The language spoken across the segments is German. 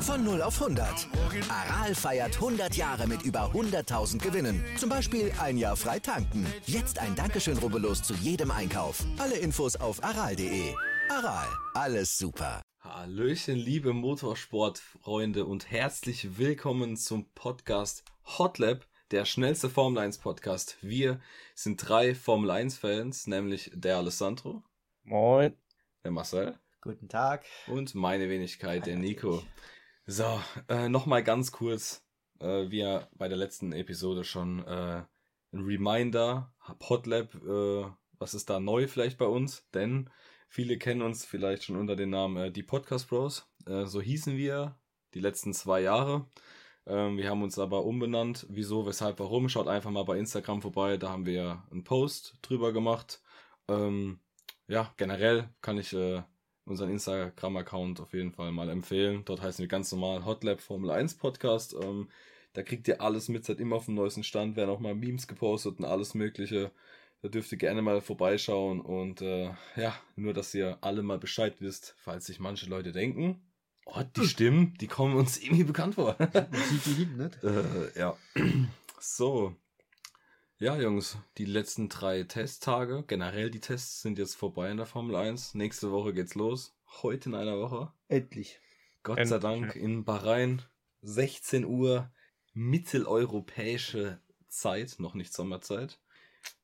Von 0 auf 100. Aral feiert 100 Jahre mit über 100.000 Gewinnen. Zum Beispiel ein Jahr frei tanken. Jetzt ein Dankeschön, rubbellos zu jedem Einkauf. Alle Infos auf aral.de. Aral, alles super. Hallöchen, liebe Motorsportfreunde und herzlich willkommen zum Podcast Hotlap, der schnellste Formel 1 Podcast. Wir sind drei Formel 1 Fans, nämlich der Alessandro, Moin. der Marcel Guten Tag. und meine Wenigkeit, der Nico. So, äh, nochmal ganz kurz, äh, wie ja bei der letzten Episode schon äh, ein Reminder, Hotlab, äh, was ist da neu vielleicht bei uns? Denn viele kennen uns vielleicht schon unter dem Namen äh, die Podcast Bros. Äh, so hießen wir die letzten zwei Jahre. Ähm, wir haben uns aber umbenannt. Wieso, weshalb, warum? Schaut einfach mal bei Instagram vorbei. Da haben wir einen Post drüber gemacht. Ähm, ja, generell kann ich äh, unseren Instagram-Account auf jeden Fall mal empfehlen. Dort heißen wir ganz normal Hotlab Formel 1 Podcast. Ähm, da kriegt ihr alles mit, seid immer auf dem neuesten Stand, werden auch mal Memes gepostet und alles Mögliche. Da dürft ihr gerne mal vorbeischauen und äh, ja, nur dass ihr alle mal Bescheid wisst, falls sich manche Leute denken, oh, die Stimmen, die kommen uns irgendwie bekannt vor. Sieht die hin, nicht? Äh, ja. So. Ja, Jungs, die letzten drei Testtage, generell die Tests sind jetzt vorbei in der Formel 1. Nächste Woche geht's los. Heute in einer Woche. Endlich. Gott Endlich, sei Dank in Bahrain. 16 Uhr mitteleuropäische Zeit, noch nicht Sommerzeit.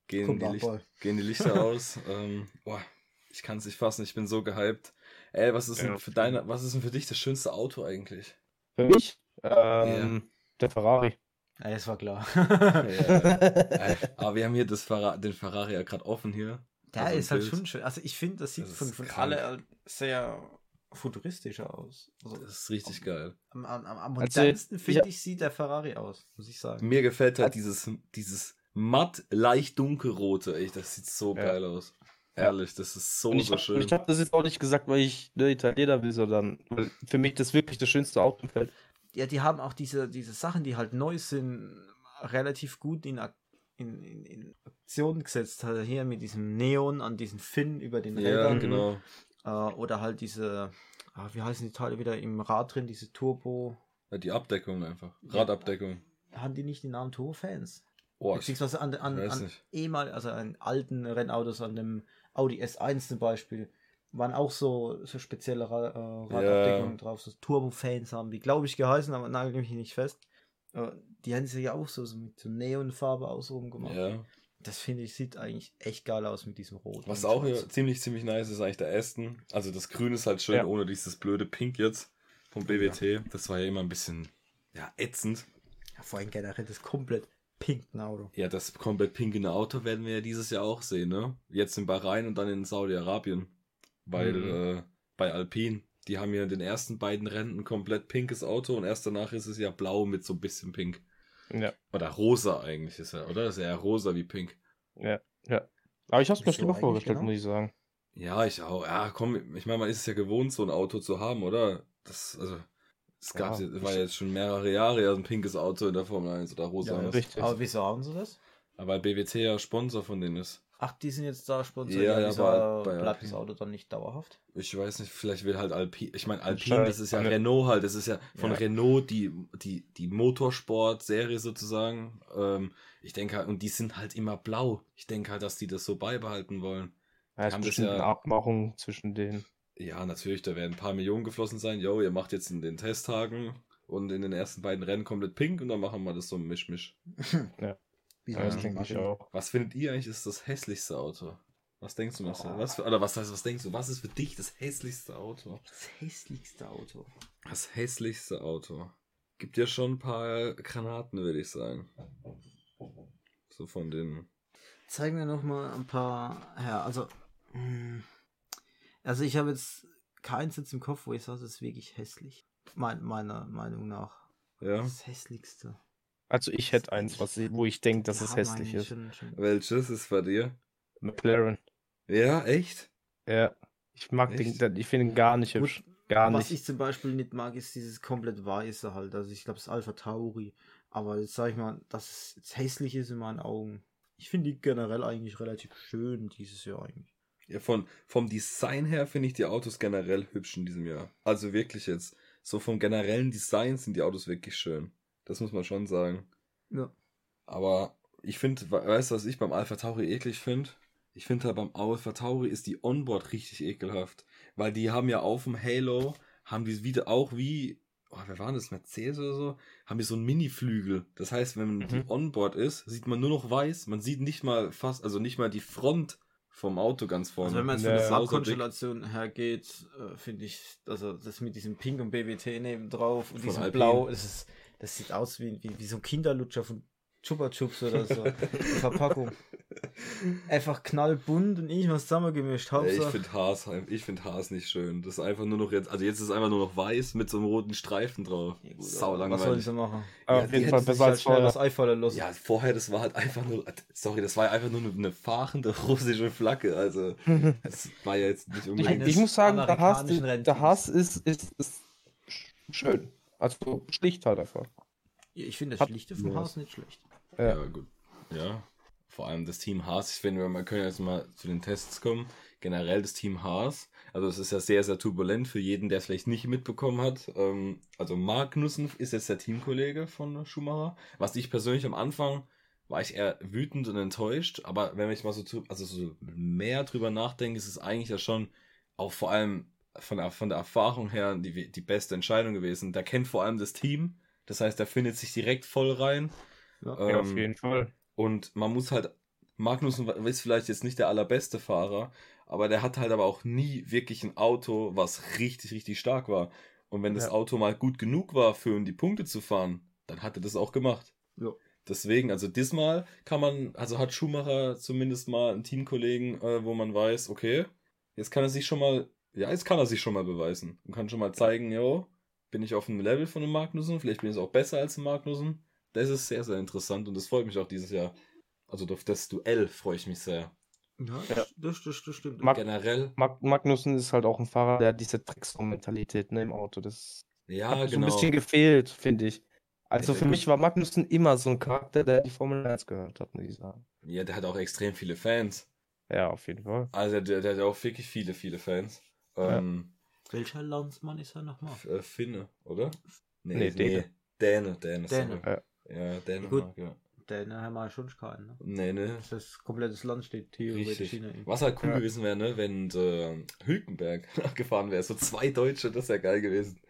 Gehen, die, Licht, gehen die Lichter aus. ähm, boah, ich kann es nicht fassen, ich bin so gehypt. Ey, was ist denn Ja. für deine, was ist denn für dich das schönste Auto eigentlich? Für mich, ähm, der Ferrari. Ja, das war klar. Äh, aber wir haben hier das Ferra den Ferrari ja gerade offen hier. Der Also ist halt Bild. schon schön. Also ich finde, das sieht Das von, von alle sehr futuristischer aus. Also Das ist richtig geil. am, am, am, am Also, modernsten, finde ja. ich, sieht der Ferrari aus, muss ich sagen. Mir gefällt halt dieses, dieses matt, leicht dunkelrote. Ey, das sieht so Ja. geil aus. Ehrlich, das ist so, ich so hab, schön. ich habe das jetzt auch nicht gesagt, weil ich ne, Italiener will, sondern weil für mich das wirklich das schönste Auto im Feld. Ja, die haben auch diese, diese Sachen, die halt neu sind, relativ gut in, in, in, in Aktion gesetzt. Also hier mit diesem Neon an diesen Finn über den ja, Rädern. genau. Äh, oder halt diese, ah, wie heißen die Teile wieder im Rad drin, diese Turbo. Ja, die Abdeckung einfach. Radabdeckung. Haben die nicht den Namen Turbo-Fans? Oh, ich Beziehungsweise an, an, an ehemal, also an alten Rennautos, an dem Audi S1 zum Beispiel, waren auch so, so spezielle Ra äh, Radabdeckungen drauf. So Turbo-Fans haben die, glaube ich, geheißen, aber nagel mich nicht fest. Äh, die haben sie ja auch so, so mit so Neonfarbe außenrum gemacht. ja. Das finde ich, sieht eigentlich echt geil aus mit diesem Rot. Was auch hier ziemlich, ziemlich nice ist, eigentlich der Aston. Also das Grün ist halt schön, Ja. ohne dieses blöde Pink jetzt vom BWT. Das war ja immer ein bisschen, ja, ätzend. Ja, vor allem generell das komplett pinken Auto. Ja, das komplett pinke Auto werden wir ja dieses Jahr auch sehen, ne? Jetzt in Bahrain und dann in Saudi-Arabien. Weil Mhm. äh, bei Alpine, die haben ja in den ersten beiden Rennen ein komplett pinkes Auto und erst danach ist es ja blau mit so ein bisschen pink. Ja, Oder rosa eigentlich ist er, oder? Das ist ja rosa wie pink. ja, ja. Aber ich habe es mir schlimmer vorgestellt, genau? muss ich sagen. Ja, ich auch. Ja, komm, ich meine, man ist es ja gewohnt, so ein Auto zu haben, oder? Das, also, es gab, Ja, es war jetzt schon mehrere Jahre ja so ein pinkes Auto in der Formel 1 oder rosa. Ja, Ja, richtig. Aber wieso haben sie das? weil BWT ja Sponsor von denen ist. Ach, die sind jetzt da Sponsor. Ja, ja, wieso aber bei bleibt Alpine. das Auto dann nicht dauerhaft? Ich weiß nicht, vielleicht will halt Alpine, ich meine, Alpine, das ist ja eine- Renault halt, das ist ja von Ja. Renault die, die, die Motorsport-Serie sozusagen. Ähm, ich denke halt, und die sind halt immer blau. Ich denke halt, dass die das so beibehalten wollen. Ja, es haben ist das bestimmt ja- eine Abmachung zwischen denen. Ja, natürlich, da werden ein paar Millionen geflossen sein. Jo, ihr macht jetzt in den Testtagen und in den ersten beiden Rennen komplett pink und dann machen wir das so ein Mischmisch. Ja, das nicht denke ich machen? auch. Was findet ihr eigentlich ist das hässlichste Auto? Was denkst du, Marcel? Was für, oder was heißt, was denkst du? Was ist für dich das hässlichste Auto? Das hässlichste Auto. Das hässlichste Auto. Gibt ja schon ein paar Granaten, würde ich sagen. So von den. Zeig mir noch mal ein paar. Ja, also. mh, Also, ich habe jetzt keins jetzt im Kopf, wo ich sage, das ist wirklich hässlich. Mein, meiner Meinung nach. Ja. Das hässlichste. Also ich hätte eins, was, ich- wo ich denke, dass Die es hässlich ist. Schon, schon. Welches ist bei dir? McLaren. Ja, echt? Ja. Ich mag Echt? den, ich finde ihn gar nicht Gut, hübsch. Gar Was nicht. ich zum Beispiel nicht mag, ist dieses komplett weiße halt. Also ich glaube, es ist Alpha Tauri. Aber jetzt sage ich mal, dass es hässlich ist in meinen Augen. Ich finde die generell eigentlich relativ schön dieses Jahr eigentlich. Ja, von, vom Design her finde ich die Autos generell hübsch in diesem Jahr. Also wirklich jetzt. So vom generellen Design sind die Autos wirklich schön. Das muss man schon sagen. Ja. Aber ich finde, weißt du, was ich beim Alpha Tauri eklig finde? Ich finde halt beim Alpha Tauri ist die Onboard richtig ekelhaft. Weil die haben ja auf dem Halo, haben die wieder auch wie, oh, wer war das, Mercedes oder so, haben die so einen Mini-Flügel. Das heißt, wenn Mhm. die Onboard ist, sieht man nur noch weiß. Man sieht nicht mal fast, also nicht mal die Front vom Auto ganz vorne. Also wenn man jetzt Ja, von der. Farbkonstellation her geht, äh, finde ich, also das mit diesem Pink und BWT neben drauf und Von diesem Alpine. Blau, das, ist, das sieht aus wie, wie, wie so ein Kinderlutscher von Chupa Chups oder so. Verpackung. Einfach knallbunt und irgendwas zusammengemischt. Ja, ich Hauptsache. finde Haas, ich finde Haas nicht schön. Das ist einfach nur noch jetzt, also jetzt ist es einfach nur noch weiß mit so einem roten Streifen drauf. Ja, gut, Sau aber was sollen langweilig. sie machen? Ja, auf jeden Fall besser Halt als schnell vorher. was einfallen lassen. Ja, vorher, das war halt einfach nur, sorry, das war einfach nur eine fahrende russische Flagge. Also, das war ja jetzt nicht unbedingt. Eines Ich muss sagen, der Haas, der. Haas ist, ist, ist schön. Also schlicht halt einfach. Ja, ich finde das Schlichte vom Ja. Haus nicht schlecht. Ja, gut. Ja. Vor allem das Team Haas. Ich finde, wir können jetzt mal zu den Tests kommen. Generell das Team Haas. Also es ist ja sehr, sehr turbulent für jeden, der es vielleicht nicht mitbekommen hat. Ähm, also Magnussen ist jetzt der Teamkollege von Schumacher. Was ich persönlich am Anfang war ich eher wütend und enttäuscht. Aber wenn ich mal so, drü- also so mehr drüber nachdenke, ist es eigentlich ja schon auch vor allem von der, von der Erfahrung her die, die beste Entscheidung gewesen. Der kennt vor allem das Team. Das heißt, der findet sich direkt voll rein. Ja. Ja, auf Ähm, jeden Fall. und man muss halt, Magnussen ist vielleicht jetzt nicht der allerbeste Fahrer, aber der hat halt aber auch nie wirklich ein Auto, was richtig, richtig stark war. Und wenn das Ja. Auto mal gut genug war, für um die Punkte zu fahren, dann hat er das auch gemacht. Ja. Deswegen, also diesmal kann man, also hat Schumacher zumindest mal einen Teamkollegen, äh, wo man weiß, okay, jetzt kann er sich schon mal, ja, jetzt kann er sich schon mal beweisen und kann schon mal zeigen, jo, bin ich auf dem Level von einem Magnussen, vielleicht bin ich auch besser als ein Magnussen. Das ist sehr, sehr interessant und das freut mich auch dieses Jahr. Also auf das Duell freue ich mich sehr. Ja, Ja. Das, das, das stimmt. Mag- Generell, Mag Magnussen ist halt auch ein Fahrer, der hat diese Drecksau-Mentalität ne, im Auto. Das ja, hat mir so ein genau. bisschen gefehlt, finde ich. Also Ja, für mich war Magnussen immer so ein Charakter, der die Formel 1 gehört hat, muss ich sagen. Ja, der hat auch extrem viele Fans. Ja, auf jeden Fall. Also der, der hat auch wirklich viele, viele Fans. Ähm, Welcher Landsmann ist er nochmal? Äh, Finne, oder? Nee, Däne. Däne, Däne. Däne. Ja, Dänemark, Gut. ja. Der ne, haben wir schon keinen. Ne? Nee, ne. Das komplettes Land steht theoretisch Richtig. ihm. Was halt cool Ja. gewesen wäre, ne, wenn äh, Hülkenberg gefahren wäre. So zwei Deutsche, das wäre geil gewesen.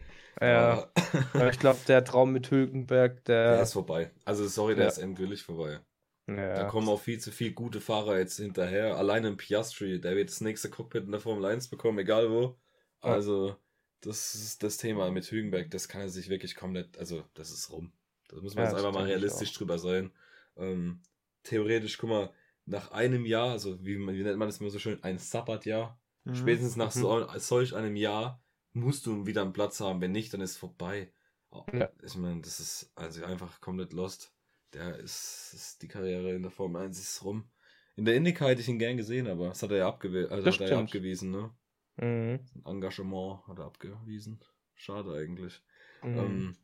Ja, Aber ich glaube, der Traum mit Hülkenberg, der der. ist vorbei. Also sorry, der Ja. ist endgültig vorbei. Da ja, kommen auch viel zu viele gute Fahrer jetzt hinterher. Alleine ein Piastri, der wird das nächste Cockpit in der Formel 1 bekommen, egal wo. Also, das ist das Thema mit Hülkenberg, das kann er sich wirklich komplett, also, das ist rum. Da muss man Ja, jetzt einfach mal realistisch drüber sein. Ähm, theoretisch, guck mal, nach einem Jahr, also wie, wie nennt man das immer so schön, ein Sabbatjahr, Mhm. spätestens nach Mhm. so, solch einem Jahr musst du wieder einen Platz haben. Wenn nicht, dann ist es vorbei. Oh, Ja. Ich meine, das ist also einfach komplett lost. Der ist, ist die Karriere in der Formel 1 ist rum. In der Indycar hätte ich ihn gern gesehen, aber das hat er ja, abgewe also hat er ja abgewiesen, ne? Mhm. Engagement hat er abgewiesen. Schade eigentlich. Mhm. Ähm,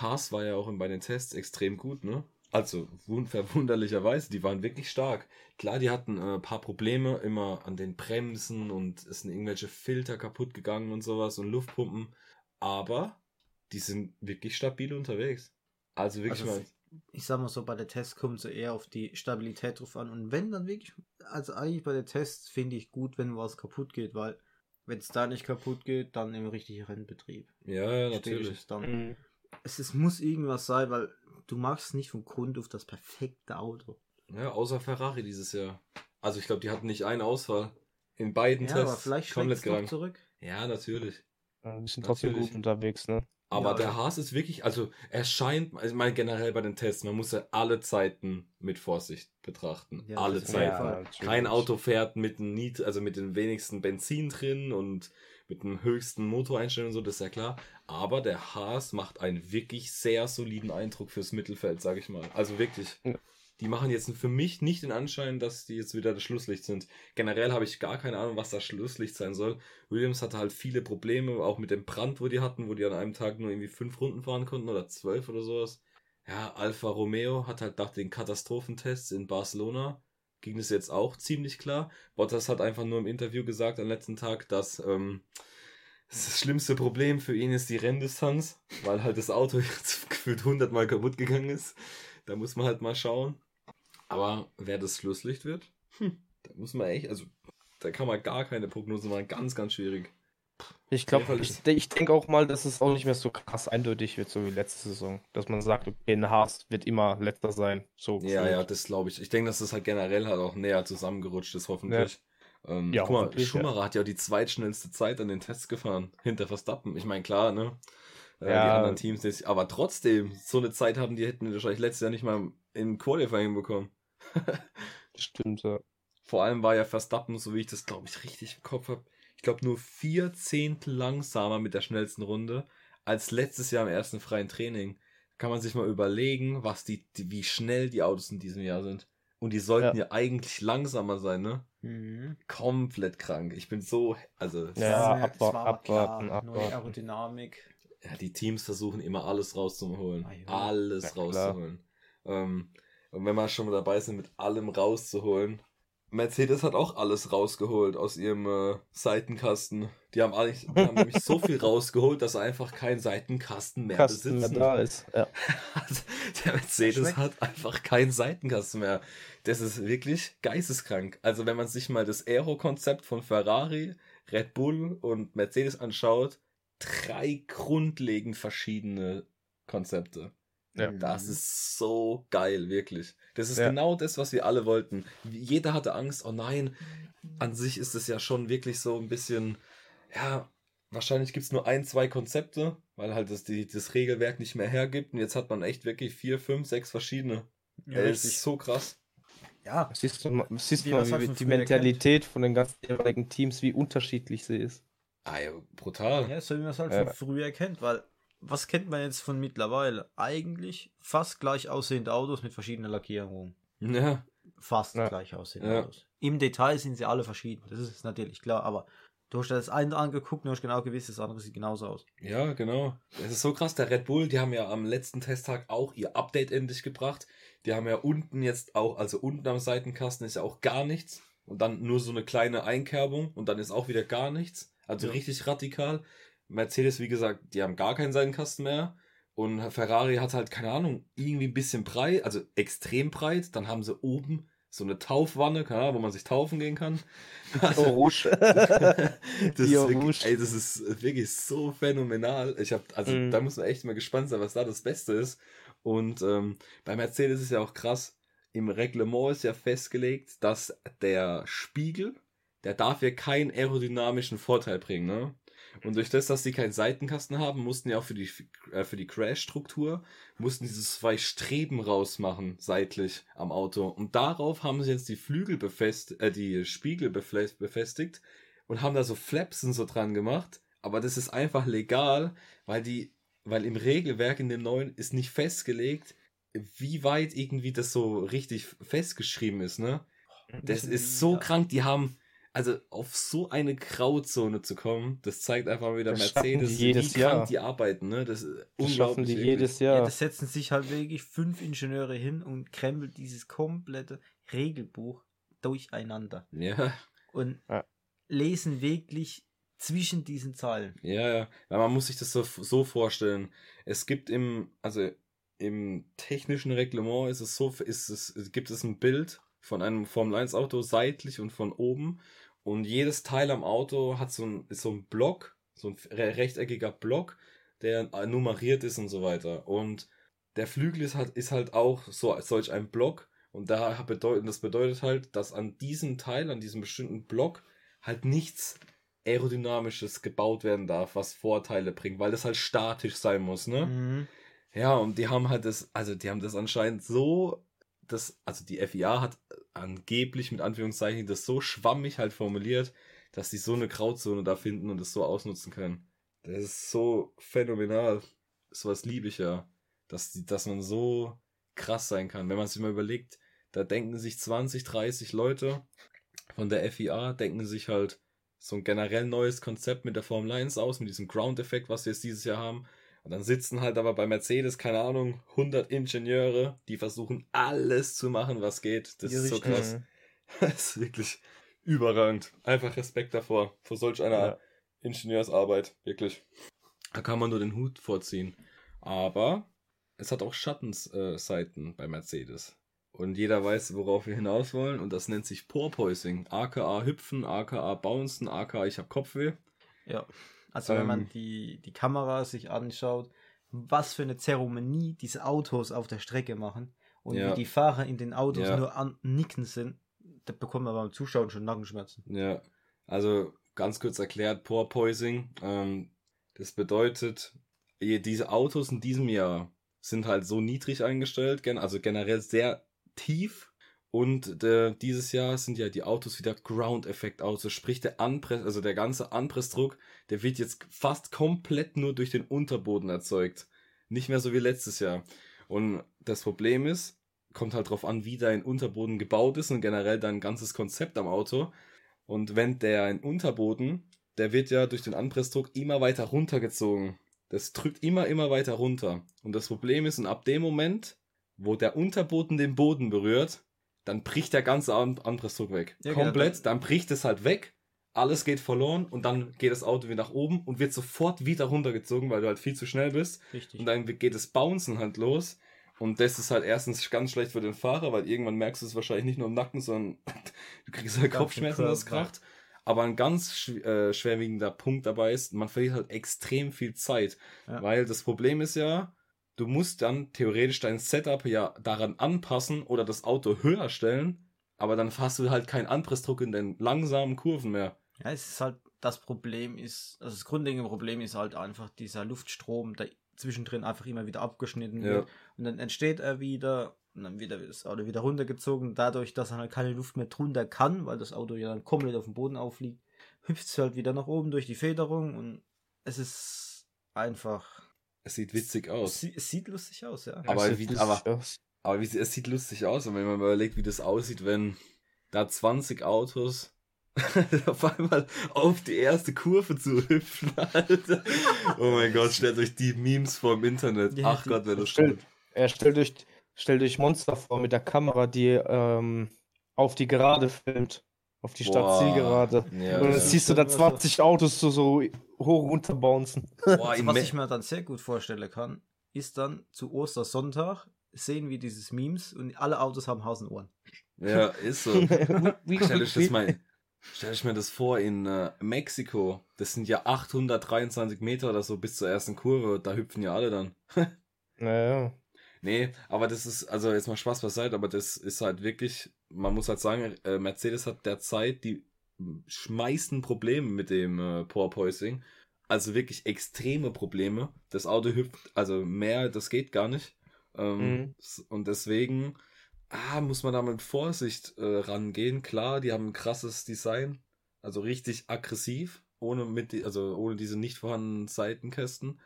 Haas war ja auch bei den Tests extrem gut, ne? Also wun- verwunderlicherweise, die waren wirklich stark. Klar, die hatten äh, ein paar Probleme immer an den Bremsen und es sind irgendwelche Filter kaputt gegangen und sowas und Luftpumpen. Aber die sind wirklich stabil unterwegs. Also wirklich Also mal. ich sag mal so, bei der Tests kommt so eher auf die Stabilität drauf an. Und wenn dann wirklich, also eigentlich bei der Tests finde ich gut, wenn was kaputt geht, weil wenn es da nicht kaputt geht, dann im richtigen Rennbetrieb. Ja, ja, natürlich. dann. Mhm. Es, es muss irgendwas sein, weil du machst nicht von Grund auf das perfekte Auto. Ja, außer Ferrari dieses Jahr. Also ich glaube, die hatten nicht einen Ausfall. In beiden Ja, Tests aber vielleicht komplett gerannt. zurück. Ja, natürlich. Die sind trotzdem gut unterwegs, ne? Aber Ja, der Haas ist wirklich, also er scheint, also ich meine generell bei den Tests, man muss ja alle Zeiten mit Vorsicht betrachten. Ja, alle Zeiten. Kein Auto fährt mit dem Niet, also mit den wenigsten Benzin drin und mit dem höchsten Motoreinstellungen und so, das ist ja klar. Aber der Haas macht einen wirklich sehr soliden Eindruck fürs Mittelfeld, sage ich mal. Also wirklich. Ja. Die machen jetzt für mich nicht den Anschein, dass die jetzt wieder das Schlusslicht sind. Generell habe ich gar keine Ahnung, was das Schlusslicht sein soll. Williams hatte halt viele Probleme, auch mit dem Brand, wo die hatten, wo die an einem Tag nur irgendwie fünf Runden fahren konnten oder zwölf oder sowas. ja, Alfa Romeo hat halt nach den Katastrophentests in Barcelona ging es jetzt auch ziemlich klar. Bottas hat einfach nur im Interview gesagt am letzten Tag, dass ähm, das schlimmste Problem für ihn ist die Renndistanz, weil halt das Auto jetzt gefühlt 100 Mal kaputt gegangen ist. Da muss man halt mal schauen. Aber wer das Schlusslicht wird, hm, da muss man echt, also da kann man gar keine Prognose machen. Ganz, ganz schwierig. Ich glaube, ich, ich denke auch mal, dass es auch nicht mehr so krass eindeutig wird, so wie letzte Saison. Dass man sagt, okay, ein Haas wird immer letzter sein. So ja, gefühlt. ja, das glaube ich. Ich denke, dass das halt generell halt auch näher zusammengerutscht ist, hoffentlich. Ja, ähm, ja guck mal, Schumacher ja. hat ja die zweitschnellste Zeit an den Tests gefahren, hinter Verstappen. Ich meine, klar, ne? Äh, ja. Die anderen Teams nicht. Aber trotzdem, so eine Zeit haben die hätten wahrscheinlich letztes Jahr nicht mal im Qualifying bekommen. Stimmt, ja. Vor allem war ja Verstappen, so wie ich das glaube ich richtig im Kopf habe, ich glaube, nur vier Zehntel langsamer mit der schnellsten Runde als letztes Jahr im ersten freien Training. Kann man sich mal überlegen, was die, die wie schnell die Autos in diesem Jahr sind. Und die sollten ja, ja eigentlich langsamer sein, ne? Mhm. Komplett krank. Ich bin so, also. Ja, abwarten, abwarten, abwarten. Neue Aerodynamik. Ja, die Teams versuchen immer alles rauszuholen. Ah, ja. Alles ja, rauszuholen. Ähm, und wenn wir schon mal dabei sind, mit allem rauszuholen, Mercedes hat auch alles rausgeholt aus ihrem äh, Seitenkasten. Die haben, eigentlich, die haben nämlich so viel rausgeholt, dass einfach kein Seitenkasten mehr Kasten besitzen. Mehr da ist. Ja. Der Mercedes hat einfach keinen Seitenkasten mehr. Das ist wirklich geisteskrank. Also wenn man sich mal das Aero-Konzept von Ferrari, Red Bull und Mercedes anschaut, drei grundlegend verschiedene Konzepte. Ja. Das ist so geil, wirklich. Das ist ja. genau das, was wir alle wollten. Jeder hatte Angst, oh nein, an sich ist es ja schon wirklich so ein bisschen, ja, wahrscheinlich gibt es nur ein, zwei Konzepte, weil halt das, die, das Regelwerk nicht mehr hergibt. Und jetzt hat man echt wirklich vier, fünf, sechs verschiedene. Ja, das ist so krass. Ja, siehst du, siehst du mal, wie die Mentalität kennt. von den ganzen jeweiligen Teams, wie unterschiedlich sie ist. Ah ja, brutal. Ja, so wie man es halt ja. von früher kennt, weil was kennt man jetzt von mittlerweile? Eigentlich fast gleich aussehende Autos mit verschiedenen Lackierungen. Ja. Fast ja. gleich aussehende ja. Autos. Im Detail sind sie alle verschieden, das ist natürlich klar, aber du hast das eine angeguckt und hast genau gewusst, das andere sieht genauso aus. Ja, genau. Es ist so krass, der Red Bull, die haben ja am letzten Testtag auch ihr Update endlich gebracht. Die haben ja unten jetzt auch, also unten am Seitenkasten ist ja auch gar nichts und dann nur so eine kleine Einkerbung und dann ist auch wieder gar nichts. Also ja. richtig radikal. Mercedes, wie gesagt, die haben gar keinen Seitenkasten mehr. Und Ferrari hat halt, keine Ahnung, irgendwie ein bisschen breit, also extrem breit. Dann haben sie oben so eine Taufwanne, keine wo man sich taufen gehen kann. Also, oh, Rouge. das, ist wirklich, ey, das ist wirklich so phänomenal. Ich hab, also mm. da muss man echt mal gespannt sein, was da das Beste ist. Und ähm, bei Mercedes ist ja auch krass, im Reglement ist ja festgelegt, dass der Spiegel, der darf ja keinen aerodynamischen Vorteil bringen, ne? Und durch das, dass sie keinen Seitenkasten haben, mussten ja auch für die, äh, für die Crash-Struktur, mussten diese zwei Streben rausmachen, seitlich am Auto. Und darauf haben sie jetzt die Flügel befestigt, äh, die Spiegel befestigt und haben da so Flaps und so dran gemacht. Aber das ist einfach legal, weil die, weil im Regelwerk in dem neuen ist nicht festgelegt, wie weit irgendwie das so richtig festgeschrieben ist, ne? Das ist so krank, die haben, also auf so eine Grauzone zu kommen, das zeigt einfach wieder das Mercedes, die jedes wie Jahr. die arbeiten, ne? Das ist das unglaublich. Die jedes Jahr. Ja, das setzen sich halt wirklich fünf Ingenieure hin und krempeln dieses komplette Regelbuch durcheinander. Ja. Und ja. lesen wirklich zwischen diesen Zahlen. Ja, ja. ja man muss sich das so, so vorstellen. Es gibt im, also im technischen Reglement ist es so, ist es, gibt es ein Bild von einem Formel 1 Auto seitlich und von oben und jedes Teil am Auto hat so ein, ist so ein Block, so ein rechteckiger Block, der nummeriert ist und so weiter. Und der Flügel ist halt, ist halt auch so solch ein Block. Und da bedeutet, das bedeutet halt, dass an diesem Teil, an diesem bestimmten Block, halt nichts Aerodynamisches gebaut werden darf, was Vorteile bringt, weil das halt statisch sein muss, ne? Mhm. Ja, und die haben halt das, also die haben das anscheinend so das, also die FIA hat angeblich mit Anführungszeichen das so schwammig halt formuliert, dass die so eine Grauzone da finden und es so ausnutzen können. Das ist so phänomenal. Sowas liebe ich ja. Dass, die, dass man so krass sein kann. Wenn man sich mal überlegt, da denken sich 20, 30 Leute von der FIA, denken sich halt so ein generell neues Konzept mit der Formel 1 aus, mit diesem Ground-Effekt, was wir jetzt dieses Jahr haben. Und dann sitzen halt aber bei Mercedes, keine Ahnung, 100 Ingenieure, die versuchen alles zu machen, was geht. Das Ja, ist so richtig. krass. Das ist wirklich überragend. Einfach Respekt davor, vor solch einer Ja. Ingenieursarbeit, wirklich. Da kann man nur den Hut vorziehen. Aber es hat auch Schattenseiten bei Mercedes. Und jeder weiß, worauf wir hinaus wollen. Und das nennt sich Porpoising. aka Hüpfen, aka Bouncen, aka ich hab Kopfweh. Ja. Also wenn Ähm. man die, die Kamera sich anschaut, was für eine Zeremonie diese Autos auf der Strecke machen und Ja. wie die Fahrer in den Autos Ja. nur an Nicken sind, da bekommt man beim Zuschauen schon Nackenschmerzen. Ja, also ganz kurz erklärt, Porpoising, ähm, das bedeutet, diese Autos in diesem Jahr sind halt so niedrig eingestellt, also generell sehr tief. Und äh, dieses Jahr sind ja die Autos wieder Ground-Effekt-Autos, sprich der Anpress, also der ganze Anpressdruck, der wird jetzt fast komplett nur durch den Unterboden erzeugt. Nicht mehr so wie letztes Jahr. Und das Problem ist, kommt halt drauf an, wie dein Unterboden gebaut ist und generell dein ganzes Konzept am Auto. Und wenn der ein Unterboden, der wird ja durch den Anpressdruck immer weiter runtergezogen. Das drückt immer, immer weiter runter. Und das Problem ist, und ab dem Moment, wo der Unterboden den Boden berührt, dann bricht der ganze An Anpressdruck weg. Ja, genau. Komplett, dann bricht es halt weg, alles geht verloren und dann geht das Auto wieder nach oben und wird sofort wieder runtergezogen, weil du halt viel zu schnell bist. Richtig. Und dann geht das Bouncen halt los. Und das ist halt erstens ganz schlecht für den Fahrer, weil irgendwann merkst du es wahrscheinlich nicht nur im Nacken, sondern du kriegst halt Kopfschmerzen, das kracht. Aber ein ganz schw äh, schwerwiegender Punkt dabei ist, man verliert halt extrem viel Zeit. Ja. Weil das Problem ist ja, du musst dann theoretisch dein Setup ja daran anpassen oder das Auto höher stellen, aber dann hast du halt keinen Anpressdruck in den langsamen Kurven mehr. Ja, es ist halt, das Problem ist, also das grundlegende Problem ist halt einfach dieser Luftstrom, der zwischendrin einfach immer wieder abgeschnitten Ja. wird. Und dann entsteht er wieder und dann wird er das Auto wieder runtergezogen. Dadurch, dass er halt keine Luft mehr drunter kann, weil das Auto ja dann komplett auf dem Boden aufliegt, hüpft es halt wieder nach oben durch die Federung und es ist einfach. Es sieht witzig aus. Es, sie- es sieht lustig aus, ja. Aber Das sieht wie- lustig aber- aus. Aber wie, es sieht lustig aus, und wenn man überlegt, wie das aussieht, wenn da 20 Autos auf einmal auf die erste Kurve zu hüpfen, Alter. Oh mein Gott, stellt euch die Memes vor im Internet. Ja, Ach die- Gott, wäre das Stellt, er stellt euch, stellt euch Monster vor mit der Kamera, die ähm, auf die Gerade filmt. Auf die Boah. Stadtzielgerade. Ja, Und dann siehst du da 20 Autos so, so hoch runterbouncen. Boah, Also, in was ich mir dann sehr gut vorstellen kann, ist dann zu Ostersonntag sehen wir dieses Memes und alle Autos haben Haus und Ohren. ja, ist so. Stell euch das mal, stell euch mir das vor in äh, Mexiko. Das sind ja 823 Meter oder so bis zur ersten Kurve. Da hüpfen ja alle dann. Naja. Nee, aber das ist, also jetzt mal Spaß beiseite, aber das ist halt wirklich, man muss halt sagen, äh, Mercedes hat derzeit die meisten Probleme mit dem äh, Porpoising. Also wirklich extreme Probleme. Das Auto hüpft, also mehr, das geht gar nicht. Ähm, Mhm. Und deswegen ah, muss man da mit Vorsicht äh, rangehen. Klar, die haben ein krasses Design, also richtig aggressiv, ohne mit, die- also ohne diese nicht vorhandenen Seitenkästen.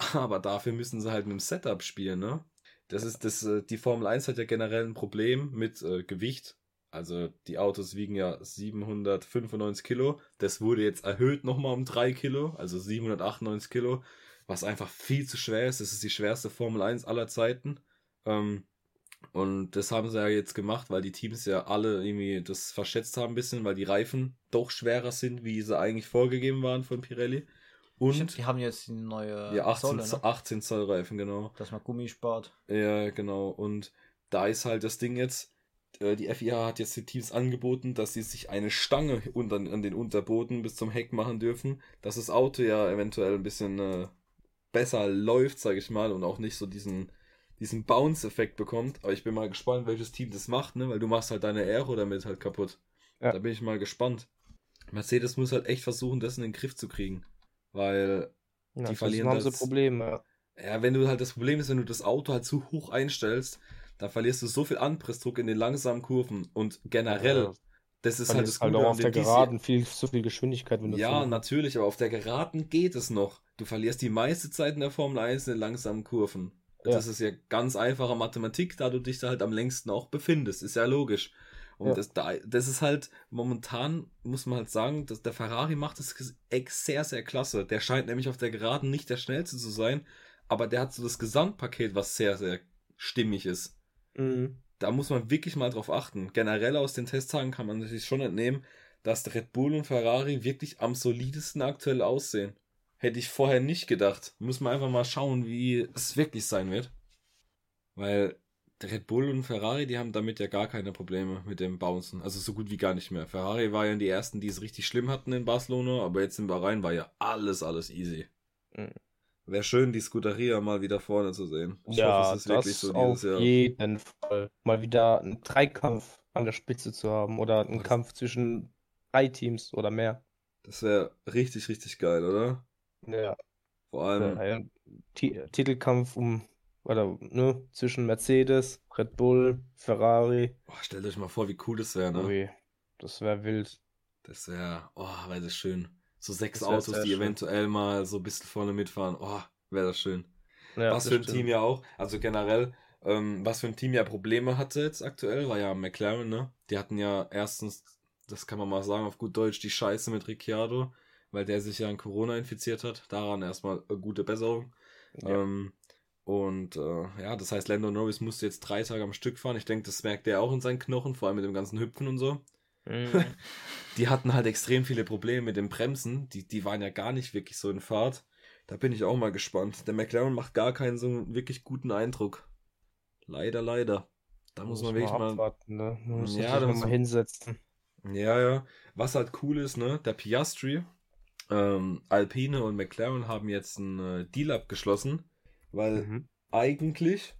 Aber dafür müssen sie halt mit dem Setup spielen, ne? Das ist das, äh, die Formel 1 hat ja generell ein Problem mit äh, Gewicht. Also die Autos wiegen ja 795 Kilo. Das wurde jetzt erhöht nochmal um 3 Kilo, also 798 Kilo, was einfach viel zu schwer ist. Das ist die schwerste Formel 1 aller Zeiten. Ähm, und das haben sie ja jetzt gemacht, weil die Teams ja alle irgendwie das verschätzt haben ein bisschen, weil die Reifen doch schwerer sind, wie sie eigentlich vorgegeben waren von Pirelli. Und die haben jetzt die neue ja, 18, Solle, Zoll- ne? 18 Zoll Reifen, genau. dass man Gummi spart. Ja, genau. Und da ist halt das Ding jetzt, äh, die FIA hat jetzt den Teams angeboten, dass sie sich eine Stange unter, an den Unterboden bis zum Heck machen dürfen, dass das Auto ja eventuell ein bisschen äh, besser läuft, sag ich mal, und auch nicht so diesen, diesen Bounce-Effekt bekommt. Aber ich bin mal gespannt, welches Team das macht, ne? Weil du machst halt deine Aero damit halt kaputt. Ja. Da bin ich mal gespannt. Mercedes muss halt echt versuchen, das in den Griff zu kriegen. Weil Ja, ansonsten verlieren haben sie das- Probleme. ja, wenn du halt das Problem ist, wenn du das Auto halt zu hoch einstellst, dann verlierst du so viel Anpressdruck in den langsamen Kurven und generell, Ja, das ist halt das halt Gute auch an auf der Geraden viel, so viel Geschwindigkeit, wenn du Ja, so- natürlich, aber auf der Geraden geht es noch. Du verlierst die meiste Zeit in der Formel 1 in den langsamen Kurven. Ja. Das ist ja ganz einfache Mathematik, da du dich da halt am längsten auch befindest. Ist ja logisch. Und Ja. das, da, das ist halt, momentan muss man halt sagen, dass der Ferrari macht das sehr, sehr klasse. Der scheint nämlich auf der Geraden nicht der schnellste zu sein, aber der hat so das Gesamtpaket, was sehr, sehr stimmig ist. Mhm. Da muss man wirklich mal drauf achten. Generell aus den Testtagen kann man natürlich schon entnehmen, dass Red Bull und Ferrari wirklich am solidesten aktuell aussehen. Hätte ich vorher nicht gedacht. Muss man einfach mal schauen, wie es wirklich sein wird. Weil Red Bull und Ferrari, die haben damit ja gar keine Probleme mit dem Bouncen. Also so gut wie gar nicht mehr. Ferrari war ja die ersten, die es richtig schlimm hatten in Barcelona, aber jetzt in Bahrain war ja alles, alles easy. Mhm. Wäre schön, die Scuderia mal wieder vorne zu sehen. Ich ja, hoffe, es ist das wirklich so auf dieses Jahr. jeden Fall. Mal wieder einen Dreikampf an der Spitze zu haben oder einen Oh, Kampf zwischen drei Teams oder mehr. Das wäre richtig, richtig geil, oder? Ja, Vor allem, ja, Ti- Titelkampf um oder ne, zwischen Mercedes, Red Bull, Ferrari. oh, stellt euch mal vor, wie cool das wäre, ne? Ui, das wäre wild. Das wäre, oh, wäre das schön. So sechs Autos, die schön. eventuell mal so ein bisschen vorne mitfahren. Oh, wäre das schön. Ja, was das für ein stimmt. Team ja auch, also generell, ähm, was für ein Team ja Probleme hatte jetzt aktuell, war ja McLaren, ne? Die hatten ja erstens, das kann man mal sagen auf gut Deutsch, die Scheiße mit Ricciardo, weil der sich ja an Corona infiziert hat. Daran erstmal äh, gute Besserung. Ja. Ähm, und äh, ja, das heißt, Lando Norris musste jetzt drei Tage am Stück fahren. Ich denke, das merkt er auch in seinen Knochen, vor allem mit dem ganzen Hüpfen und so. Mhm. Die hatten halt extrem viele Probleme mit den Bremsen. Die, die waren ja gar nicht wirklich so in Fahrt. Da bin ich auch mal gespannt. Der McLaren macht gar keinen so wirklich guten Eindruck. Leider, leider. Da muss man wirklich mal. abwarten, ne? Muss Ja, da muss man- hinsetzen. Ja, ja. Was halt cool ist, ne? Der Piastri, ähm, Alpine und McLaren haben jetzt einen äh, Deal abgeschlossen, weil Mhm. eigentlich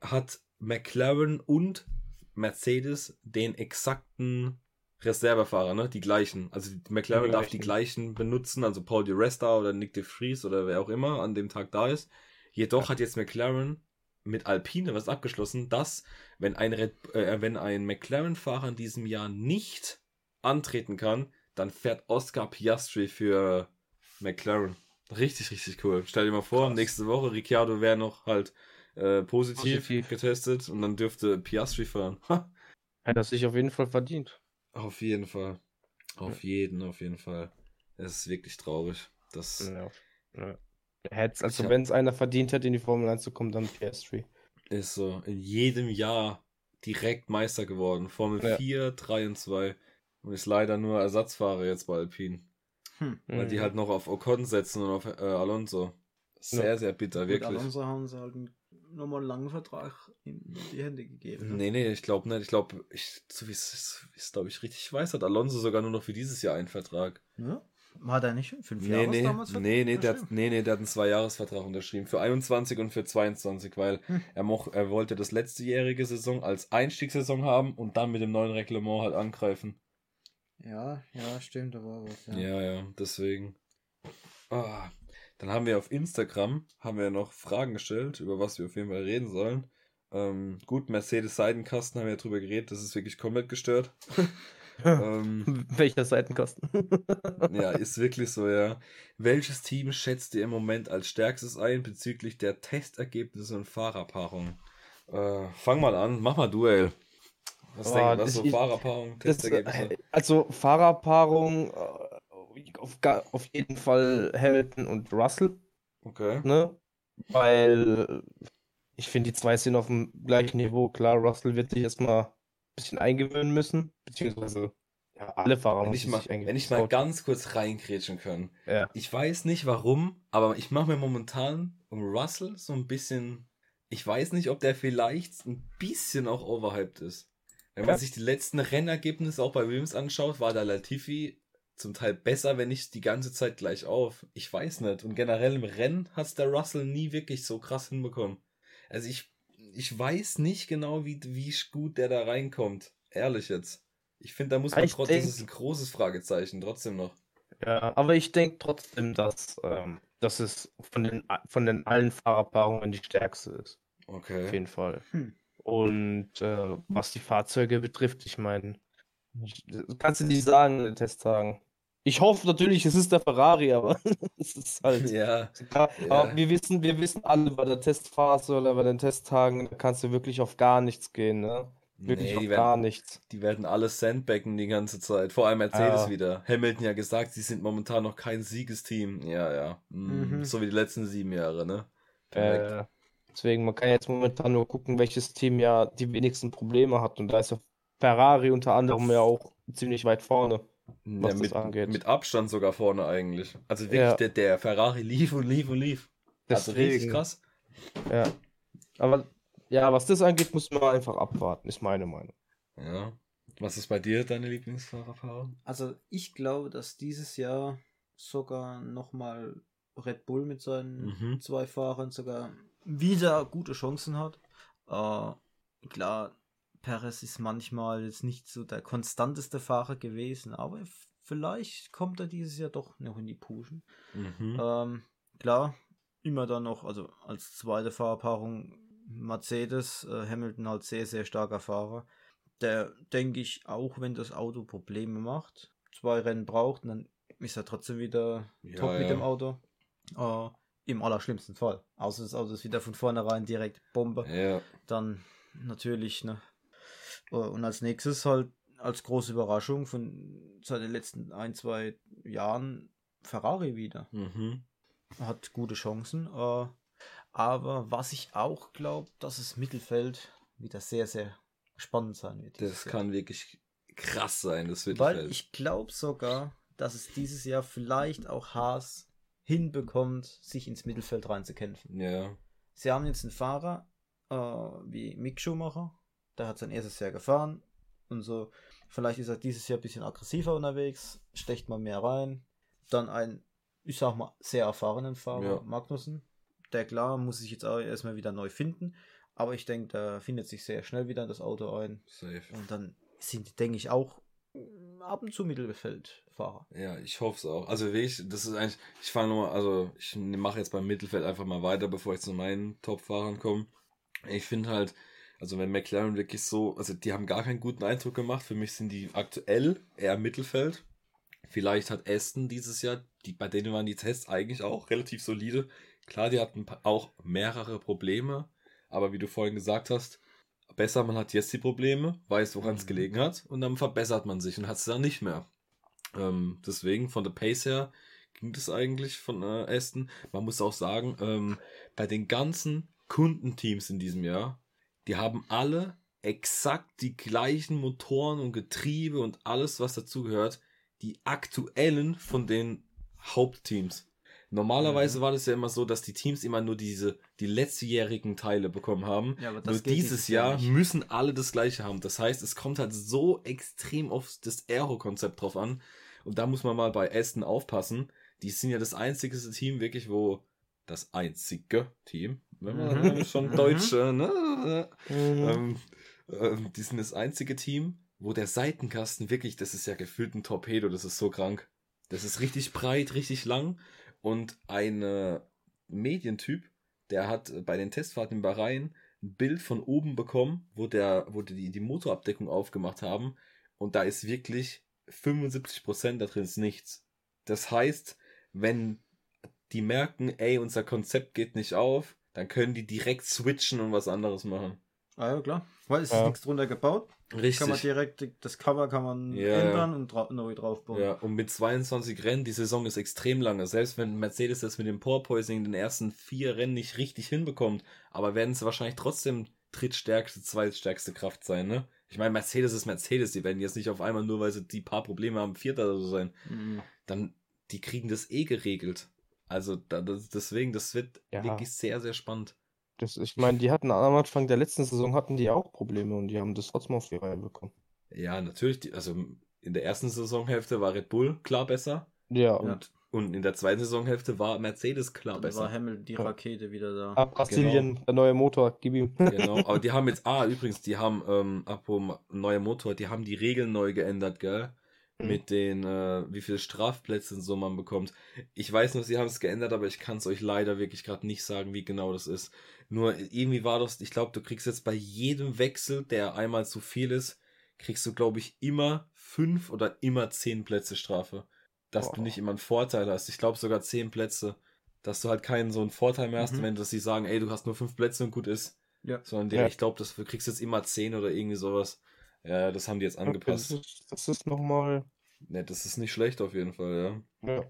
hat McLaren und Mercedes den exakten Reservefahrer, ne? Die gleichen. Also McLaren Die darf die gleichen. benutzen, also Paul Di Resta oder Nick de Vries oder wer auch immer an dem Tag da ist. Jedoch hat jetzt McLaren mit Alpine was abgeschlossen, dass wenn ein, Red, äh, wenn ein McLaren-Fahrer in diesem Jahr nicht antreten kann, dann fährt Oscar Piastri für McLaren. Richtig, richtig cool. Stell dir mal vor, Krass. nächste Woche Ricciardo wäre noch halt äh, positiv, Positiv. getestet und dann dürfte Piastri fahren. Ha, Hat das sich auf jeden Fall verdient. auf jeden Fall. Auf jeden, auf jeden Fall. Es ist wirklich traurig. Das Ja. Ja. Also wenn es einer verdient hätte, in die Formel 1 zu kommen, dann PS3. ist so in jedem Jahr direkt Meister geworden. Formel Ja. 4, 3 und 2. Und ist leider nur Ersatzfahrer jetzt bei Alpine. Hm. Weil die Mhm. halt noch auf Ocon setzen und auf äh, Alonso. Sehr, Ja. sehr bitter, Mit wirklich. Alonso haben sie halt nochmal einen langen Vertrag in die Hände gegeben. ne? Nee, nee, ich glaube nicht. Ich glaube, ich, so wie es, glaube ich, richtig weiß, hat Alonso sogar nur noch für dieses Jahr einen Vertrag. Ja? Hat er nicht fünf Nee, Jahre nee, damals nee, nee, der, hat- nee, nee, der hat einen Zweijahresvertrag unterschrieben. Für 21 und für 22, weil Hm. er, moch, er wollte das letztejährige Saison als Einstiegssaison haben und dann mit dem neuen Reglement halt angreifen. Ja, ja, stimmt, da war was. Ja. Ja, ja, deswegen. Ah, dann haben wir auf Instagram haben wir noch Fragen gestellt, über was wir auf jeden Fall reden sollen. Ähm, gut, Mercedes Seitenkasten haben wir ja drüber geredet, das ist wirklich komplett gestört. ähm, Welcher Seitenkosten? ja, ist wirklich so, ja. Welches Team schätzt ihr im Moment als stärkstes ein bezüglich der Testergebnisse und Fahrerpaarung? Äh, fang mal an, mach mal Duell. Was Boah, denkst du, was so ist- Fahrerpaarung, Das, Testergebnisse? äh, also Fahrerpaarung äh, auf, auf jeden Fall Hamilton und Russell, Okay. ne? Weil ich finde, die zwei sind auf dem gleichen Niveau. Klar, Russell wird sich erstmal ein bisschen eingewöhnen müssen, beziehungsweise ja, alle Fahrer Wenn müssen ich mal, wenn ich mal ganz kurz reingrätschen können. Ja. Ich weiß nicht warum, aber ich mache mir momentan um Russell so ein bisschen. Ich weiß nicht, ob der vielleicht ein bisschen auch overhyped ist. Wenn man sich die letzten Rennergebnisse auch bei Williams anschaut, war der Latifi zum Teil besser, wenn nicht die ganze Zeit gleich auf. Ich weiß nicht. Und generell im Rennen hat's der Russell nie wirklich so krass hinbekommen. Also ich, ich weiß nicht genau, wie, wie gut der da reinkommt. Ehrlich jetzt. Ich finde, da muss man trotzdem, das ist ein großes Fragezeichen, trotzdem noch. Ja, aber ich denke trotzdem, dass, ähm, dass es von den, von den allen Fahrerpaarungen die stärkste ist. Auf Okay. jeden Fall. Hm. Und äh, was die Fahrzeuge betrifft, ich meine, kannst du nicht sagen in den Testtagen. Ich hoffe natürlich, es ist der Ferrari, aber es ist halt. Ja, Ja, aber wir wissen, wir wissen alle bei der Testphase oder bei den Testtagen, da kannst du wirklich auf gar nichts gehen, ne? Wirklich nee, auf die gar werden, nichts. die werden alles sandbacken die ganze Zeit. Vor allem Mercedes Ja. wieder. Hamilton ja gesagt, sie sind momentan noch kein Siegesteam. Ja, ja. Mm, Mhm. So wie die letzten sieben Jahre, ne? Äh, deswegen, man kann jetzt momentan nur gucken, welches Team ja die wenigsten Probleme hat. Und da ist ja Ferrari unter anderem ja auch ziemlich weit vorne, was Ja, das mit, angeht. mit Abstand sogar vorne eigentlich. Also wirklich, Ja. der, der Ferrari lief und lief und lief. Also richtig Deswegen, krass. Ja. Aber ja, was das angeht, muss man einfach abwarten, ist meine Meinung. Ja. Was ist bei dir deine Lieblingsfahrerpaarung? Also ich glaube, dass dieses Jahr sogar nochmal Red Bull mit seinen Mhm. zwei Fahrern sogar wieder gute Chancen hat. Äh, klar, Perez ist manchmal jetzt nicht so der konstanteste Fahrer gewesen, aber vielleicht kommt er dieses Jahr doch noch in die Puschen. Mhm. Ähm, klar, immer dann noch, also als zweite Fahrerpaarung Mercedes, äh, Hamilton halt sehr, sehr starker Fahrer. Der, denke ich, auch wenn das Auto Probleme macht, zwei Rennen braucht, dann ist er trotzdem wieder Ja, top mit ja. dem Auto. Äh, Im allerschlimmsten Fall. Außer das Auto ist wieder von vornherein direkt Bombe. Ja. Dann natürlich, ne. Äh, Und als nächstes halt als große Überraschung von seit den letzten ein, zwei Jahren Ferrari wieder Mhm. hat gute Chancen. Äh, aber was ich auch glaube, dass das Mittelfeld wieder sehr, sehr spannend sein wird. Das Jahr. kann wirklich krass sein, das wird Weil ich glaube sogar, dass es dieses Jahr vielleicht auch Haas hinbekommt, sich ins Mittelfeld reinzukämpfen. Ja. Sie haben jetzt einen Fahrer äh, wie Mick Schumacher, der hat sein erstes Jahr gefahren und so. Vielleicht ist er dieses Jahr ein bisschen aggressiver unterwegs, stecht mal mehr rein. Dann ein, ich sag mal, sehr erfahrenen Fahrer, Ja. Magnussen. Der klar muss sich jetzt auch erstmal wieder neu finden, aber ich denke, der findet sich sehr schnell wieder in das Auto ein. Safe. Und dann sind, denke ich, auch ab und zu Mittelfeldfahrer. Ja, ich hoffe es auch. Also wirklich, das ist eigentlich, ich fange nochmal, also ich mache jetzt beim Mittelfeld einfach mal weiter, bevor ich zu meinen Top-Fahrern komme. Ich finde halt, also wenn McLaren wirklich so, also die haben gar keinen guten Eindruck gemacht. Für mich sind die aktuell eher Mittelfeld. Vielleicht hat Aston dieses Jahr, die, bei denen waren die Tests eigentlich auch relativ solide. Klar, die hatten auch mehrere Probleme, aber wie du vorhin gesagt hast, besser man hat jetzt die Probleme, weiß, woran es Mhm. gelegen hat und dann verbessert man sich und hat es dann nicht mehr. Ähm, deswegen von der Pace her ging das eigentlich von äh, Aston. Man muss auch sagen, ähm, bei den ganzen Kundenteams in diesem Jahr, die haben alle exakt die gleichen Motoren und Getriebe und alles, was dazugehört, die aktuellen von den Hauptteams. Normalerweise Mhm. war das ja immer so, dass die Teams immer nur diese, die letztjährigen Teile bekommen haben. Ja, aber Nur dieses Jahr nicht. müssen alle das gleiche haben. Das heißt, es kommt halt so extrem auf das Aero-Konzept drauf an. Und da muss man mal bei Aston aufpassen. Die sind ja das einzige Team wirklich, wo das einzige Team, wenn man Mhm. schon Mhm. Deutsch, äh, ne? Mhm. Ähm, ähm, die sind das einzige Team, wo der Seitenkasten wirklich, das ist ja gefühlt ein Torpedo, das ist so krank. Das ist richtig breit, richtig lang. Und ein Medientyp, der hat äh, bei den Testfahrten in Bahrain ein Bild von oben bekommen, wo der, wo die, die Motorabdeckung aufgemacht haben. Und da ist wirklich 75% da drin ist nichts. Das heißt, wenn die merken, ey, unser Konzept geht nicht auf, dann können die direkt switchen und was anderes machen. Ah ja, klar. Weil es ist Ja. nichts drunter gebaut. Richtig. Kann man direkt, das Cover kann man Ja, ändern und dra neu draufbauen. Ja, und mit 22 Rennen, die Saison ist extrem lange. Selbst wenn Mercedes das mit dem Porpoising in den ersten vier Rennen nicht richtig hinbekommt, aber werden es wahrscheinlich trotzdem drittstärkste, zweitstärkste Kraft sein, ne? Ich meine, Mercedes ist Mercedes, die werden jetzt nicht auf einmal nur, weil sie die paar Probleme haben, Vierter oder so sein. Mhm. Dann, die kriegen das eh geregelt. Also da, das, deswegen, das wird Ja. wirklich sehr, sehr spannend. Das, ich meine, die hatten am Anfang der letzten Saison hatten die auch Probleme und die haben das trotzdem auf die Reihe bekommen. Ja, natürlich, die, also in der ersten Saisonhälfte war Red Bull klar besser Ja, Und und in der zweiten Saisonhälfte war Mercedes klar dann besser. war Hamilton die Rakete wieder da. ab Brasilien, der neue Motor, gib ihm. Genau, aber die haben jetzt, ah, übrigens, die haben, ähm, apropos neuer Motor, die haben die Regeln neu geändert, gell? Mhm. Mit den, äh, wie viele Strafplätze und so man bekommt. Ich weiß noch, sie haben es geändert, aber ich kann es euch leider wirklich gerade nicht sagen, wie genau das ist. Nur irgendwie war das, ich glaube, du kriegst jetzt bei jedem Wechsel, der einmal zu viel ist, kriegst du, glaube ich, immer fünf oder immer zehn Plätze Strafe. Dass du Boah. nicht immer einen Vorteil hast. Ich glaube sogar zehn Plätze. Dass du halt keinen so einen Vorteil mehr hast, Mhm. wenn dass sie sagen, ey, du hast nur fünf Plätze und gut ist. Ja. Sondern direkt, Ja. ich glaube, du kriegst jetzt immer 10 oder irgendwie sowas. Ja, das haben die jetzt Das angepasst. ist, das ist nochmal. Ne, das ist nicht schlecht auf jeden Fall, ja. Ja.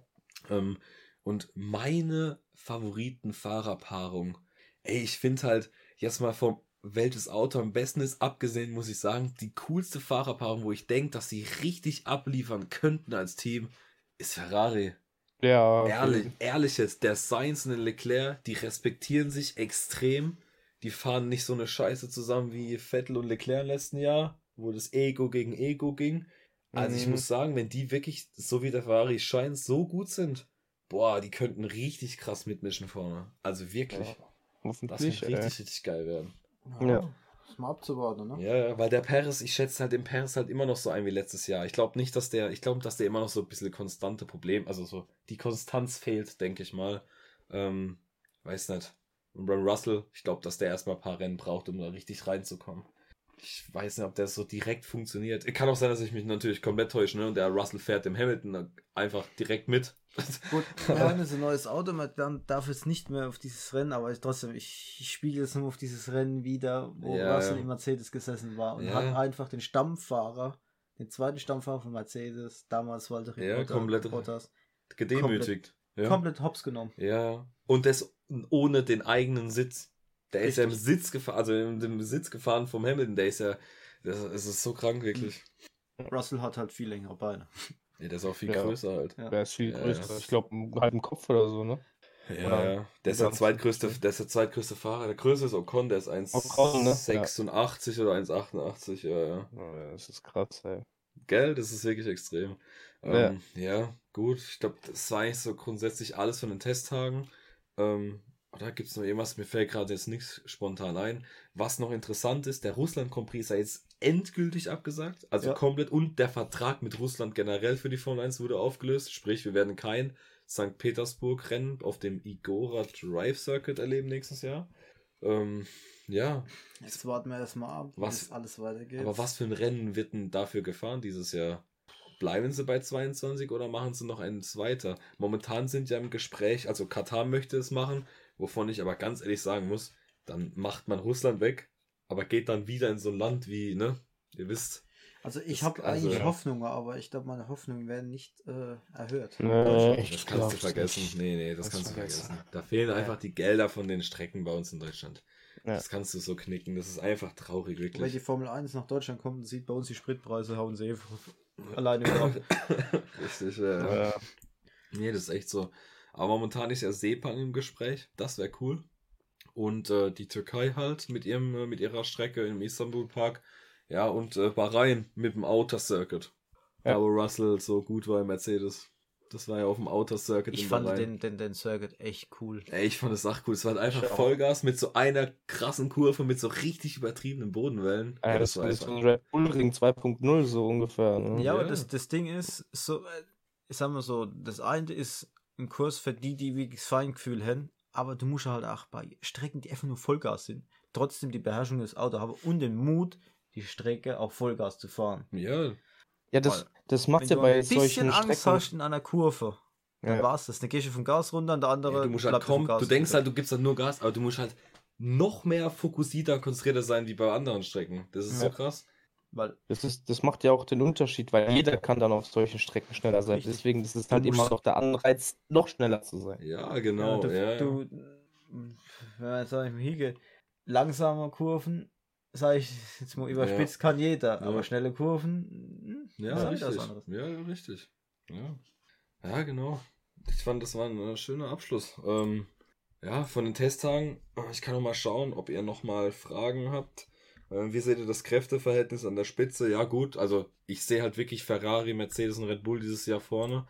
Ähm, und meine Favoritenfahrerpaarung, ey, ich finde halt, jetzt mal vom welches Auto am besten ist, abgesehen muss ich sagen, die coolste Fahrerpaarung, wo ich denke, dass sie richtig abliefern könnten als Team, ist Ferrari. Ja. Ehrlich, ehrlich jetzt, der Sainz und der Leclerc, die respektieren sich extrem. Die fahren nicht so eine Scheiße zusammen wie Vettel und Leclerc im letzten Jahr, wo das Ego gegen Ego ging. Also ich Mhm. muss sagen, wenn die wirklich, so wie der Ferrari scheint, so gut sind, boah, die könnten richtig krass mitmischen vorne. Also wirklich. Ja, Das wird richtig, richtig geil werden. Ja. Ist mal abzuwarten, ne? Ja, ja, weil der Paris, ich schätze halt den Paris halt immer noch so ein wie letztes Jahr. Ich glaube nicht, dass der, ich glaube, dass der immer noch so ein bisschen konstante Problem, also so die Konstanz fehlt, denke ich mal. Ähm, weiß nicht. Und Ron Russell, ich glaube, dass der erstmal ein paar Rennen braucht, um da richtig reinzukommen. Ich weiß nicht, ob der so direkt funktioniert. Kann auch sein, dass ich mich natürlich komplett täusche, ne? Und der Russell fährt dem Hamilton einfach direkt mit. Gut, wir haben jetzt ein neues Auto, man dann darf jetzt nicht mehr auf dieses Rennen, aber ich, trotzdem, ich, ich spiele jetzt nur auf dieses Rennen wieder, wo Ja, Russell ja. im Mercedes gesessen war und Ja. hat einfach den Stammfahrer, den zweiten Stammfahrer von Mercedes, damals Walter Ja, komplett- Bottas, Gedemütigt. Ja. komplett hops genommen. Ja. Und das ohne den eigenen Sitz. Der ist ja im Richtig. Sitz gefahren, also in dem Sitz gefahren vom Hamilton, der ist ja, das, das ist so krank wirklich. Russell hat halt viel längere Beine. Ja, der ist auch viel Ja. größer halt. Ja. Der ist viel Ja, größer. ja. Ich glaube, einen halben Kopf oder so, ne? Ja, Oder- ja. Der ist der zweitgrößte, der ist der zweitgrößte Fahrer. Der größte ist Ocon, der ist Ocon, ne? 1,86 oder 1,88, ja, ja. Ja, Das ist krass, ey. Gell, das ist wirklich extrem. Ja. Ähm, ja, gut. Ich glaube, das war eigentlich so grundsätzlich alles von den Testtagen. Ähm, oder gibt es noch irgendwas? Mir fällt gerade jetzt nichts spontan ein. Was noch interessant ist, der Russland Grand Prix ist ja jetzt endgültig abgesagt. Also Ja. komplett. Und der Vertrag mit Russland generell für die Formel 1 wurde aufgelöst. Sprich, wir werden kein St. Petersburg-Rennen auf dem Igora Drive Circuit erleben nächstes Jahr. Ähm, ja, Jetzt warten wir erstmal ab, Was- alles weitergeht. aber was für ein Rennen wird denn dafür gefahren dieses Jahr? Bleiben sie bei 22 oder machen sie noch eins weiter? Momentan sind ja im Gespräch, also Katar möchte es machen, wovon ich aber ganz ehrlich sagen muss, dann macht man Russland weg, aber geht dann wieder in so ein Land wie, ne? Ihr wisst. Also ich habe also- eigentlich Hoffnungen, aber ich glaube, meine Hoffnungen werden nicht äh, erhöht. Nee, Das kannst du vergessen. nicht. Nee, nee, das, Das kannst du vergessen. vergessen. Da fehlen Ja. einfach die Gelder von den Strecken bei uns in Deutschland. Ja. Das kannst du so knicken. Das ist einfach traurig, Wenn die wirklich. Formel 1 nach Deutschland kommt und sieht bei uns die Spritpreise, hauen sie eh alleine wieder ab. Richtig, ja. Ja. Nee, das ist echt so. Aber momentan ist ja Sepang im Gespräch. Das wäre cool. Und äh, die Türkei halt mit ihrem, äh, mit ihrer Strecke im Istanbul Park. Ja, und äh, Bahrain mit dem Outer Circuit. Ja. Da wo Russell so gut war im Mercedes. Das war ja auf dem Outer Circuit Ich in fand den, den, den Circuit echt cool. Ey, ich fand das auch cool. Es war halt einfach Ich auch. Vollgas mit so einer krassen Kurve mit so richtig übertriebenen Bodenwellen. Ja, das, das ist so ein Red Bull Ring 2.0 so ungefähr. Ne? Ja, aber Ja. das, das Ding ist, so, äh, ich sag mal so, das eine ist ein Kurs für die, die wirklich das Feingefühl haben, aber du musst halt auch bei Strecken, die einfach nur Vollgas sind, trotzdem die Beherrschung des Autos haben und den Mut, die Strecke auch Vollgas zu fahren. Ja, Ja, das, das macht Wenn ja du bei ein bisschen solchen Angst Strecken. hast in einer Kurve, dann Ja. war's das. Dann gehst du vom Gas runter und der andere Ja, du musst halt kommen, Gas du denkst halt, du gibst halt nur Gas, aber du musst halt noch mehr fokussierter und konzentrierter sein wie bei anderen Strecken. Das ist Ja. so krass. Weil Das, ist, das macht ja auch den Unterschied, weil jeder kann dann auf solchen Strecken schneller sein. Richtig. Deswegen ist es halt Du immer noch der Anreiz, noch schneller zu sein. Ja, genau. du, Ja, du wenn man jetzt sag ich mal hiege, langsame Kurven, sag ich jetzt mal überspitzt, kann jeder, Ja. aber schnelle Kurven, hm, ja, richtig. anderes. Ja, ja, richtig. Ja. ja, genau. Ich fand, das war ein äh, schöner Abschluss. Ähm, ja, von den Testtagen, ich kann noch mal schauen, ob ihr noch mal Fragen habt. Äh, wie seht ihr das Kräfteverhältnis an der Spitze? Ja, gut, also ich sehe halt wirklich Ferrari, Mercedes und Red Bull dieses Jahr vorne.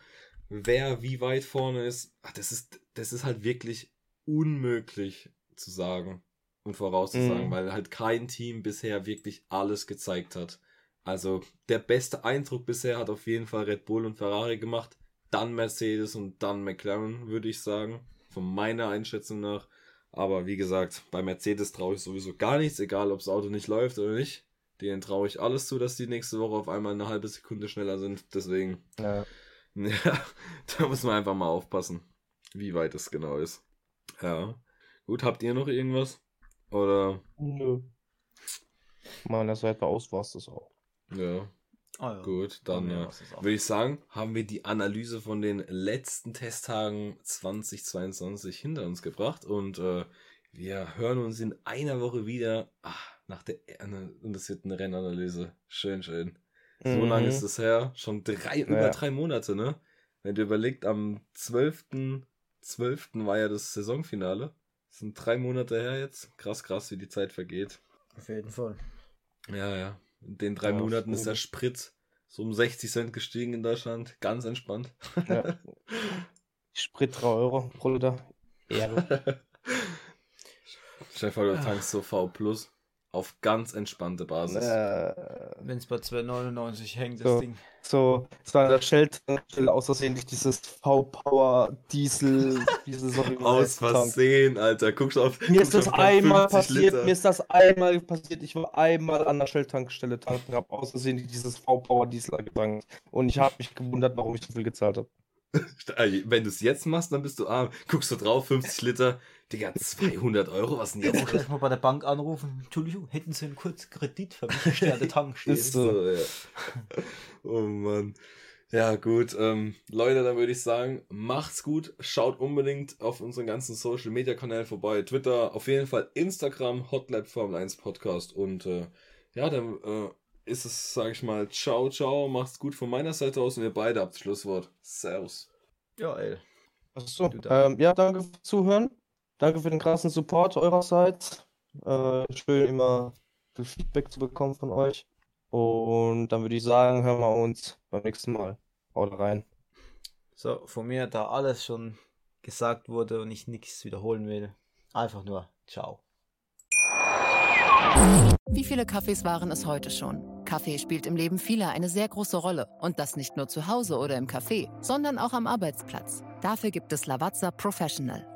Wer wie weit vorne ist, ach, das ist, das ist halt wirklich unmöglich zu sagen und vorauszusagen, Mhm. weil halt kein Team bisher wirklich alles gezeigt hat. Also der beste Eindruck bisher hat auf jeden Fall Red Bull und Ferrari gemacht, dann Mercedes und dann McLaren, würde ich sagen, von meiner Einschätzung nach. Aber wie gesagt, bei Mercedes traue ich sowieso gar nichts, egal ob das Auto nicht läuft oder nicht. Denen traue ich alles zu, dass die nächste Woche auf einmal eine halbe Sekunde schneller sind. Deswegen, Ja. ja, da muss man einfach mal aufpassen, wie weit es genau ist. Ja. Gut, habt ihr noch irgendwas? Oder, Nö. Meiner Seite aus war es das auch. ja, Ah, ja. gut, dann Ja, äh, auch- würde ich sagen, haben wir die Analyse von den letzten Testtagen 2022 hinter uns gebracht und äh, Wir hören uns in einer Woche wieder. Ach, nach der und wird eine Rennanalyse. Schön, schön. So mhm. lange ist es her. Schon drei, ja. über drei Monate, ne? Wenn du überlegt, am 12.12. 12. war ja das Saisonfinale. Das sind drei Monate her jetzt. Krass, krass, wie die Zeit vergeht. Auf jeden Fall. Ja, ja. In den drei ja, Monaten ist der Sprit so um 60 Cent gestiegen in Deutschland. Ganz entspannt. Ja. Sprit 3 Euro pro Liter. Ehre. Stefan, du tankst so V Plus auf ganz entspannte Basis. Äh, Wenn es bei 2,99 hängt, das so, Ding. So, es war an der Shell-Tankstelle aus Versehen nicht dieses V-Power Diesel, dieses Aus Versehen, Alter. Guckst auf. Mir ist das einmal passiert, Liter. mir ist das einmal passiert. Ich war einmal an der Shell-Tankstelle tanken, hab aus Versehen dieses V-Power Diesel getankt. Und ich habe mich gewundert, warum ich so viel gezahlt habe. Wenn du es jetzt machst, dann bist du arm. Guckst du drauf, 50 Liter, Digga, 200 Euro, was denn jetzt? Ich gleich mal bei der Bank anrufen. Entschuldigung, hätten Sie einen kurzen Kredit für mich, der der Tank steht. Ist so, ja. Oh Mann. Ja, gut. Ähm, Leute, dann würde ich sagen, macht's gut. Schaut unbedingt auf unseren ganzen Social Media Kanälen vorbei. Twitter, auf jeden Fall Instagram, Hotlab Formel 1 Podcast. Und äh, ja, dann äh, ist es, sag ich mal, ciao, ciao. Macht's gut von meiner Seite aus und ihr beide habt das Schlusswort. Servus. Ja, ey. Achso, ähm, ja, danke fürs Zuhören. Danke für den krassen Support eurerseits. Äh, schön immer viel Feedback zu bekommen von euch. Und dann würde ich sagen, hören wir uns beim nächsten Mal. Haut rein. So, von mir, da alles schon gesagt wurde und ich nichts wiederholen will, einfach nur ciao. Wie viele Kaffees waren es heute schon? Kaffee spielt im Leben vieler eine sehr große Rolle. Und das nicht nur zu Hause oder im Café, sondern auch am Arbeitsplatz. Dafür gibt es Lavazza Professional.